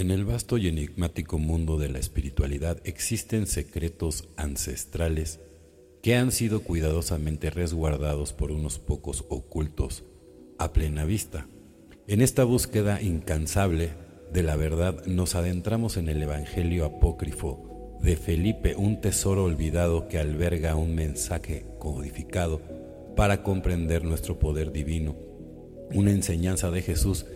En el vasto y enigmático mundo de la espiritualidad existen secretos ancestrales que han sido cuidadosamente resguardados por unos pocos ocultos a plena vista. En esta búsqueda incansable de la verdad nos adentramos en el Evangelio apócrifo de Felipe, un tesoro olvidado que alberga un mensaje codificado para comprender nuestro poder divino, una enseñanza de Jesús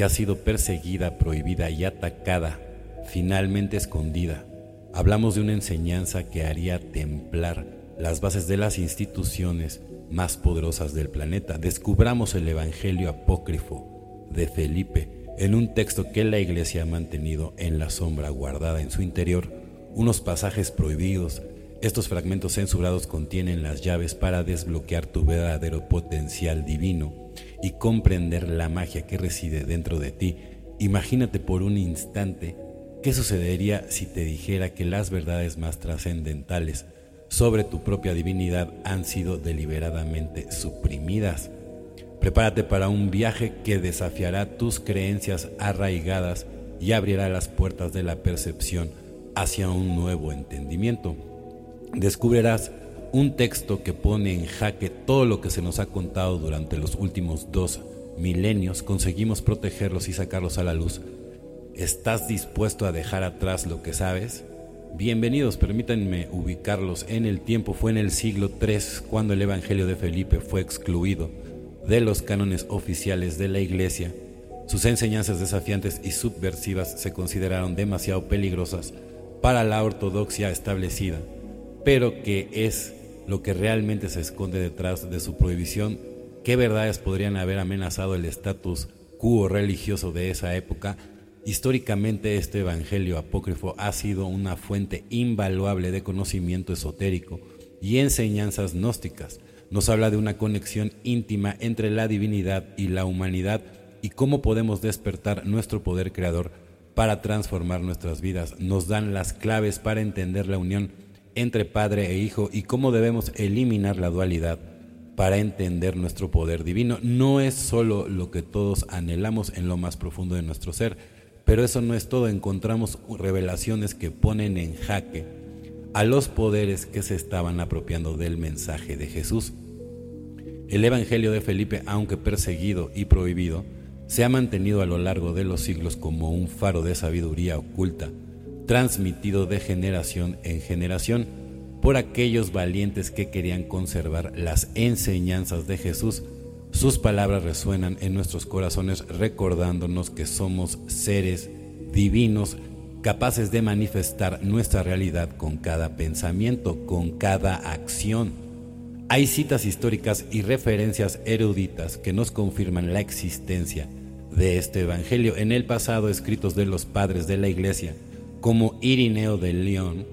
que ha sido perseguida, prohibida y atacada, finalmente escondida. Hablamos de una enseñanza que haría templar las bases de las instituciones más poderosas del planeta. Descubramos el Evangelio apócrifo de Felipe en un texto que la Iglesia ha mantenido en la sombra guardada en su interior, unos pasajes prohibidos. Estos fragmentos censurados contienen las llaves para desbloquear tu verdadero potencial divino y comprender la magia que reside dentro de ti. Imagínate por un instante qué sucedería si te dijera que las verdades más trascendentales sobre tu propia divinidad han sido deliberadamente suprimidas. Prepárate para un viaje que desafiará tus creencias arraigadas y abrirá las puertas de la percepción hacia un nuevo entendimiento. Descubrirás un texto que pone en jaque todo lo que se nos ha contado durante los últimos dos milenios. Conseguimos protegerlos y sacarlos a la luz. ¿Estás dispuesto a dejar atrás lo que sabes? Bienvenidos, permítanme ubicarlos en el tiempo. Fue en el siglo III cuando el Evangelio de Felipe fue excluido de los cánones oficiales de la Iglesia. Sus enseñanzas desafiantes y subversivas se consideraron demasiado peligrosas para la ortodoxia establecida, pero ¿qué es lo que realmente se esconde detrás de su prohibición? ¿Qué verdades podrían haber amenazado el estatus quo religioso de esa época? Históricamente este Evangelio apócrifo ha sido una fuente invaluable de conocimiento esotérico y enseñanzas gnósticas. Nos habla de una conexión íntima entre la divinidad y la humanidad y cómo podemos despertar nuestro poder creador para transformar nuestras vidas. Nos dan las claves para entender la unión entre Padre e Hijo y cómo debemos eliminar la dualidad para entender nuestro poder divino. No es solo lo que todos anhelamos en lo más profundo de nuestro ser, pero eso no es todo, encontramos revelaciones que ponen en jaque a los poderes que se estaban apropiando del mensaje de Jesús. El Evangelio de Felipe, aunque perseguido y prohibido, se ha mantenido a lo largo de los siglos como un faro de sabiduría oculta, transmitido de generación en generación por aquellos valientes que querían conservar las enseñanzas de Jesús sus palabras resuenan en nuestros corazones recordándonos que somos seres divinos capaces de manifestar nuestra realidad con cada pensamiento, con cada acción. Hay citas históricas y referencias eruditas que nos confirman la existencia de este Evangelio en el pasado escritos de los padres de la Iglesia, como Irineo de León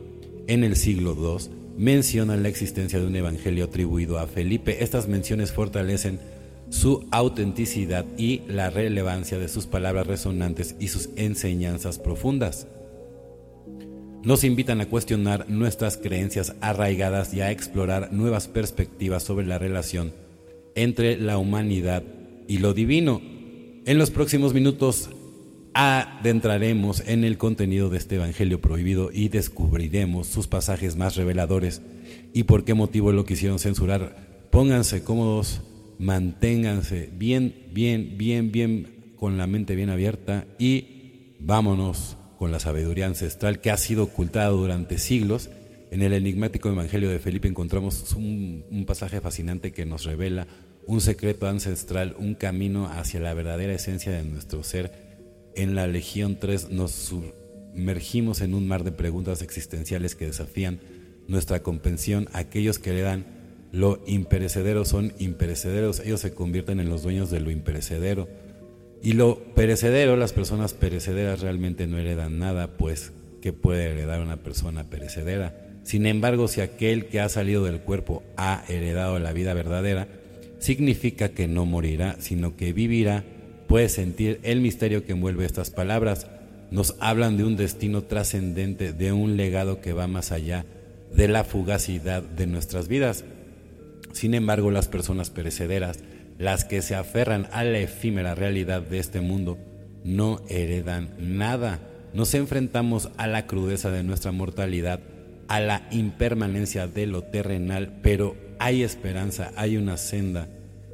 en el siglo II, mencionan la existencia de un Evangelio atribuido a Felipe. Estas menciones fortalecen su autenticidad y la relevancia de sus palabras resonantes y sus enseñanzas profundas. Nos invitan a cuestionar nuestras creencias arraigadas y a explorar nuevas perspectivas sobre la relación entre la humanidad y lo divino. En los próximos minutos adentraremos en el contenido de este Evangelio prohibido y descubriremos sus pasajes más reveladores y por qué motivo lo quisieron censurar. Pónganse cómodos manténganse bien, bien, bien, bien con la mente bien abierta y vámonos con la sabiduría ancestral que ha sido ocultada durante siglos. En el enigmático Evangelio de Felipe encontramos un, un pasaje fascinante que nos revela un secreto ancestral, un camino hacia la verdadera esencia de nuestro ser. En la Legión 3 nos sumergimos en un mar de preguntas existenciales que desafían nuestra comprensión, aquellos que le dan lo imperecedero son imperecederos, ellos se convierten en los dueños de lo imperecedero. Y lo perecedero, las personas perecederas realmente no heredan nada, pues ¿qué puede heredar una persona perecedera? Sin embargo, si aquel que ha salido del cuerpo ha heredado la vida verdadera, significa que no morirá, sino que vivirá. Puede sentir el misterio que envuelve estas palabras. Nos hablan de un destino trascendente, de un legado que va más allá de la fugacidad de nuestras vidas. Sin embargo, las personas perecederas, las que se aferran a la efímera realidad de este mundo, no heredan nada. Nos enfrentamos a la crudeza de nuestra mortalidad, a la impermanencia de lo terrenal, pero hay esperanza, hay una senda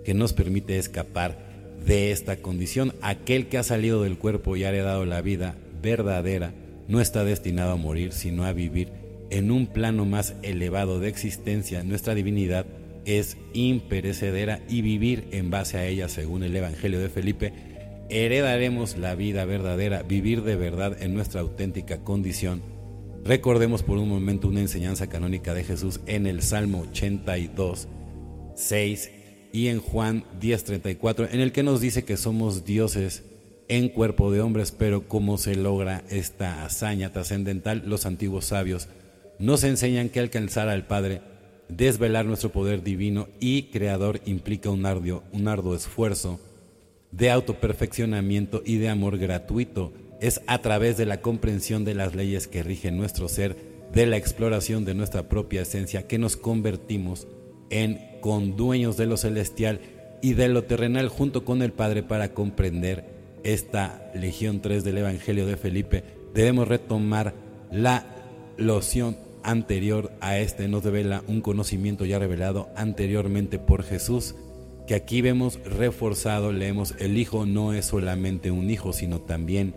que nos permite escapar de esta condición. Aquel que ha salido del cuerpo y ha heredado la vida verdadera no está destinado a morir, sino a vivir en un plano más elevado de existencia. Nuestra divinidad es imperecedera y vivir en base a ella, según el Evangelio de Felipe, heredaremos la vida verdadera, vivir de verdad en nuestra auténtica condición. Recordemos por un momento una enseñanza canónica de Jesús en el Salmo 82, 6 y en Juan 10:34, en el que nos dice que somos dioses en cuerpo de hombres, pero cómo se logra esta hazaña trascendental, los antiguos sabios nos enseñan que alcanzar al Padre Desvelar nuestro poder divino y creador implica un arduo, un arduo esfuerzo de autoperfeccionamiento y de amor gratuito. Es a través de la comprensión de las leyes que rigen nuestro ser, de la exploración de nuestra propia esencia, que nos convertimos en condueños de lo celestial y de lo terrenal junto con el Padre para comprender esta Legión 3 del Evangelio de Felipe. Debemos retomar la loción anterior a este nos revela un conocimiento ya revelado anteriormente por Jesús, que aquí vemos reforzado, leemos, el Hijo no es solamente un hijo, sino también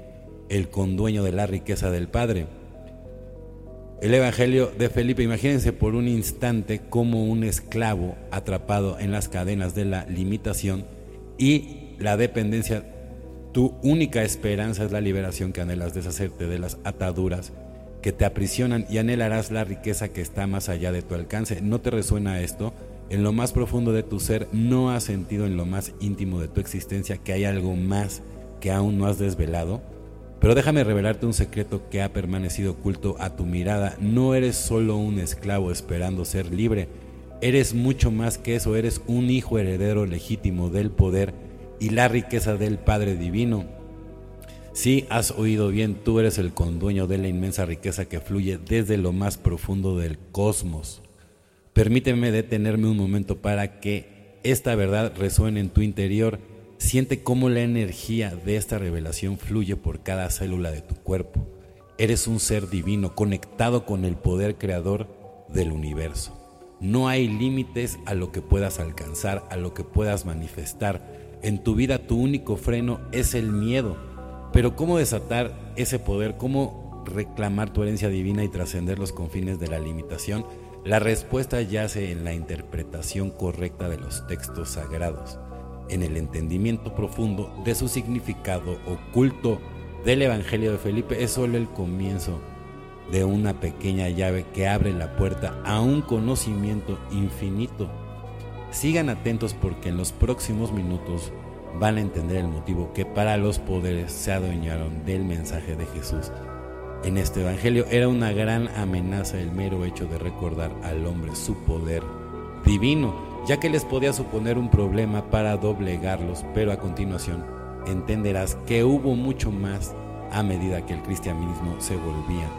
el condueño de la riqueza del Padre. El Evangelio de Felipe, imagínense por un instante como un esclavo atrapado en las cadenas de la limitación y la dependencia, tu única esperanza es la liberación que anhelas deshacerte de las ataduras que te aprisionan y anhelarás la riqueza que está más allá de tu alcance. ¿No te resuena esto? En lo más profundo de tu ser, ¿no has sentido en lo más íntimo de tu existencia que hay algo más que aún no has desvelado? Pero déjame revelarte un secreto que ha permanecido oculto a tu mirada. No eres solo un esclavo esperando ser libre. Eres mucho más que eso. Eres un hijo heredero legítimo del poder y la riqueza del Padre Divino. Sí, has oído bien, tú eres el condueño de la inmensa riqueza que fluye desde lo más profundo del cosmos. Permíteme detenerme un momento para que esta verdad resuene en tu interior. Siente cómo la energía de esta revelación fluye por cada célula de tu cuerpo. Eres un ser divino conectado con el poder creador del universo. No hay límites a lo que puedas alcanzar, a lo que puedas manifestar. En tu vida tu único freno es el miedo pero ¿cómo desatar ese poder? ¿Cómo reclamar tu herencia divina y trascender los confines de la limitación? La respuesta yace en la interpretación correcta de los textos sagrados, en el entendimiento profundo de su significado oculto del Evangelio de Felipe. Es solo el comienzo de una pequeña llave que abre la puerta a un conocimiento infinito. Sigan atentos porque en los próximos minutos van a entender el motivo que para los poderes se adueñaron del mensaje de Jesús. En este Evangelio era una gran amenaza el mero hecho de recordar al hombre su poder divino, ya que les podía suponer un problema para doblegarlos, pero a continuación entenderás que hubo mucho más a medida que el cristianismo se volvía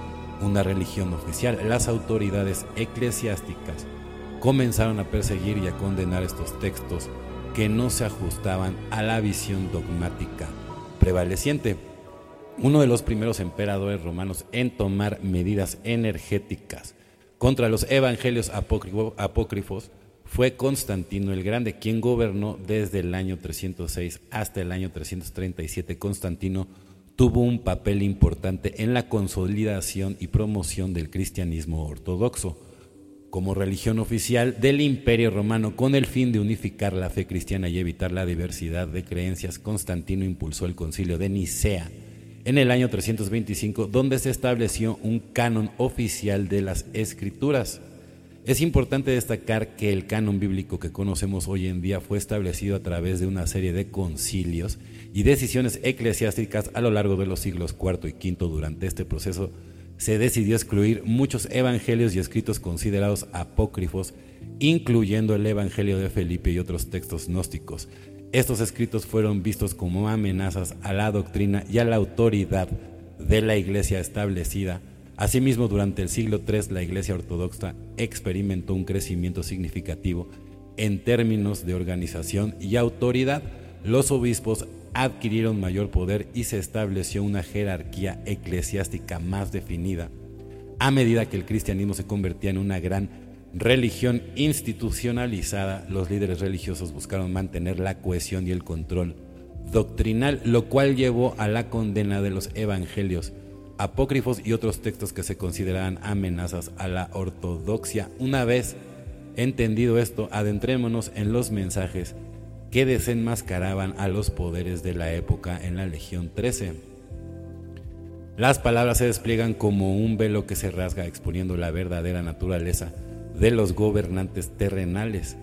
una religión oficial. Las autoridades eclesiásticas comenzaron a perseguir y a condenar estos textos que no se ajustaban a la visión dogmática prevaleciente. Uno de los primeros emperadores romanos en tomar medidas energéticas contra los evangelios apócrifos fue Constantino el Grande, quien gobernó desde el año 306 hasta el año 337. Constantino tuvo un papel importante en la consolidación y promoción del cristianismo ortodoxo como religión oficial del Imperio Romano con el fin de unificar la fe cristiana y evitar la diversidad de creencias, Constantino impulsó el concilio de Nicea en el año 325, donde se estableció un canon oficial de las escrituras. Es importante destacar que el canon bíblico que conocemos hoy en día fue establecido a través de una serie de concilios y decisiones eclesiásticas a lo largo de los siglos IV y V. Durante este proceso se decidió excluir muchos evangelios y escritos considerados apócrifos, incluyendo el Evangelio de Felipe y otros textos gnósticos. Estos escritos fueron vistos como amenazas a la doctrina y a la autoridad de la iglesia establecida Asimismo, durante el siglo III la Iglesia Ortodoxa experimentó un crecimiento significativo en términos de organización y autoridad. Los obispos adquirieron mayor poder y se estableció una jerarquía eclesiástica más definida. A medida que el cristianismo se convertía en una gran religión institucionalizada, los líderes religiosos buscaron mantener la cohesión y el control doctrinal, lo cual llevó a la condena de los evangelios apócrifos y otros textos que se consideraban amenazas a la ortodoxia. Una vez entendido esto, adentrémonos en los mensajes que desenmascaraban a los poderes de la época en la Legión 13. Las palabras se despliegan como un velo que se rasga exponiendo la verdadera naturaleza de los gobernantes terrenales.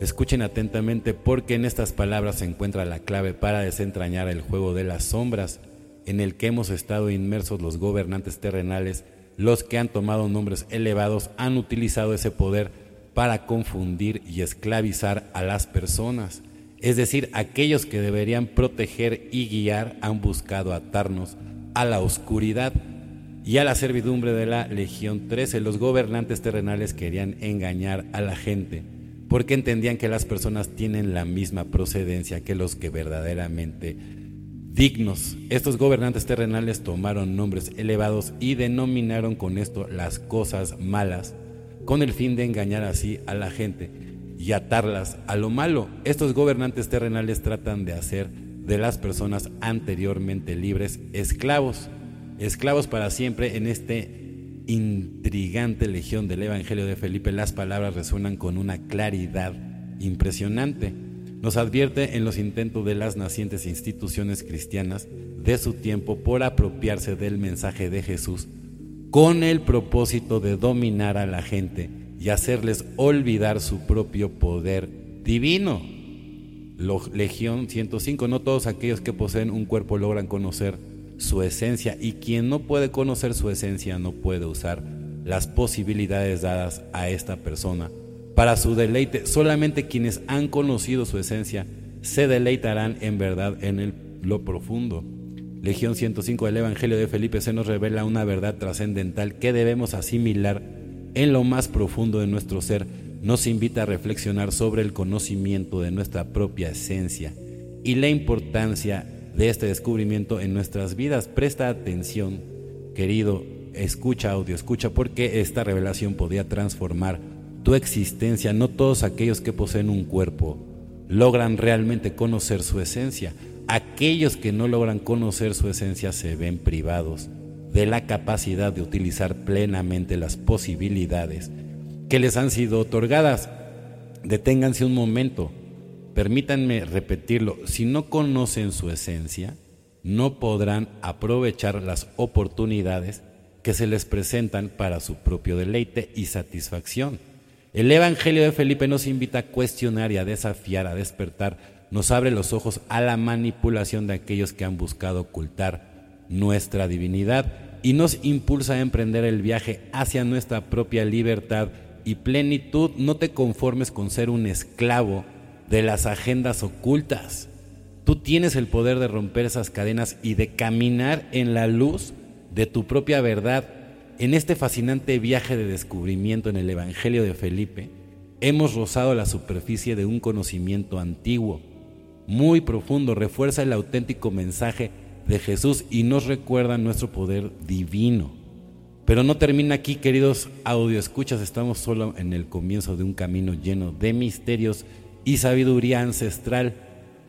Escuchen atentamente porque en estas palabras se encuentra la clave para desentrañar el juego de las sombras en el que hemos estado inmersos los gobernantes terrenales, los que han tomado nombres elevados, han utilizado ese poder para confundir y esclavizar a las personas. Es decir, aquellos que deberían proteger y guiar han buscado atarnos a la oscuridad y a la servidumbre de la Legión 13. Los gobernantes terrenales querían engañar a la gente porque entendían que las personas tienen la misma procedencia que los que verdaderamente dignos. Estos gobernantes terrenales tomaron nombres elevados y denominaron con esto las cosas malas, con el fin de engañar así a la gente y atarlas a lo malo. Estos gobernantes terrenales tratan de hacer de las personas anteriormente libres esclavos, esclavos para siempre en este intrigante legión del Evangelio de Felipe. Las palabras resuenan con una claridad impresionante nos advierte en los intentos de las nacientes instituciones cristianas de su tiempo por apropiarse del mensaje de Jesús con el propósito de dominar a la gente y hacerles olvidar su propio poder divino. Legión 105, no todos aquellos que poseen un cuerpo logran conocer su esencia y quien no puede conocer su esencia no puede usar las posibilidades dadas a esta persona para su deleite. Solamente quienes han conocido su esencia se deleitarán en verdad en lo profundo. Legión 105 del Evangelio de Felipe se nos revela una verdad trascendental que debemos asimilar en lo más profundo de nuestro ser. Nos invita a reflexionar sobre el conocimiento de nuestra propia esencia y la importancia de este descubrimiento en nuestras vidas. Presta atención, querido, escucha audio, escucha, porque esta revelación podría transformar tu existencia, no todos aquellos que poseen un cuerpo logran realmente conocer su esencia. Aquellos que no logran conocer su esencia se ven privados de la capacidad de utilizar plenamente las posibilidades que les han sido otorgadas. Deténganse un momento, permítanme repetirlo, si no conocen su esencia, no podrán aprovechar las oportunidades que se les presentan para su propio deleite y satisfacción. El Evangelio de Felipe nos invita a cuestionar y a desafiar, a despertar, nos abre los ojos a la manipulación de aquellos que han buscado ocultar nuestra divinidad y nos impulsa a emprender el viaje hacia nuestra propia libertad y plenitud. No te conformes con ser un esclavo de las agendas ocultas. Tú tienes el poder de romper esas cadenas y de caminar en la luz de tu propia verdad en este fascinante viaje de descubrimiento en el Evangelio de Felipe, hemos rozado la superficie de un conocimiento antiguo, muy profundo, refuerza el auténtico mensaje de Jesús y nos recuerda nuestro poder divino. Pero no termina aquí, queridos audioescuchas, estamos solo en el comienzo de un camino lleno de misterios y sabiduría ancestral.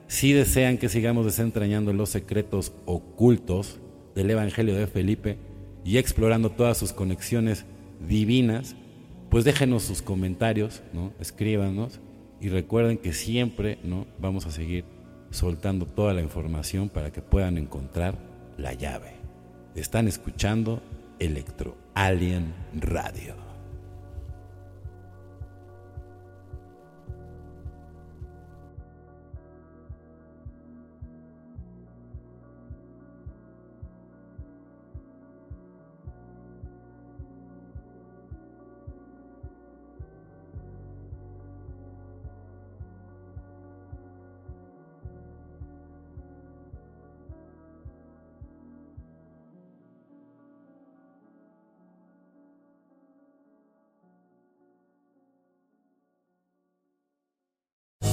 Si desean que sigamos desentrañando los secretos ocultos del Evangelio de Felipe, y explorando todas sus conexiones divinas, pues déjenos sus comentarios, ¿no? escríbanos y recuerden que siempre ¿no? vamos a seguir soltando toda la información para que puedan encontrar la llave. Están escuchando Electro Alien Radio.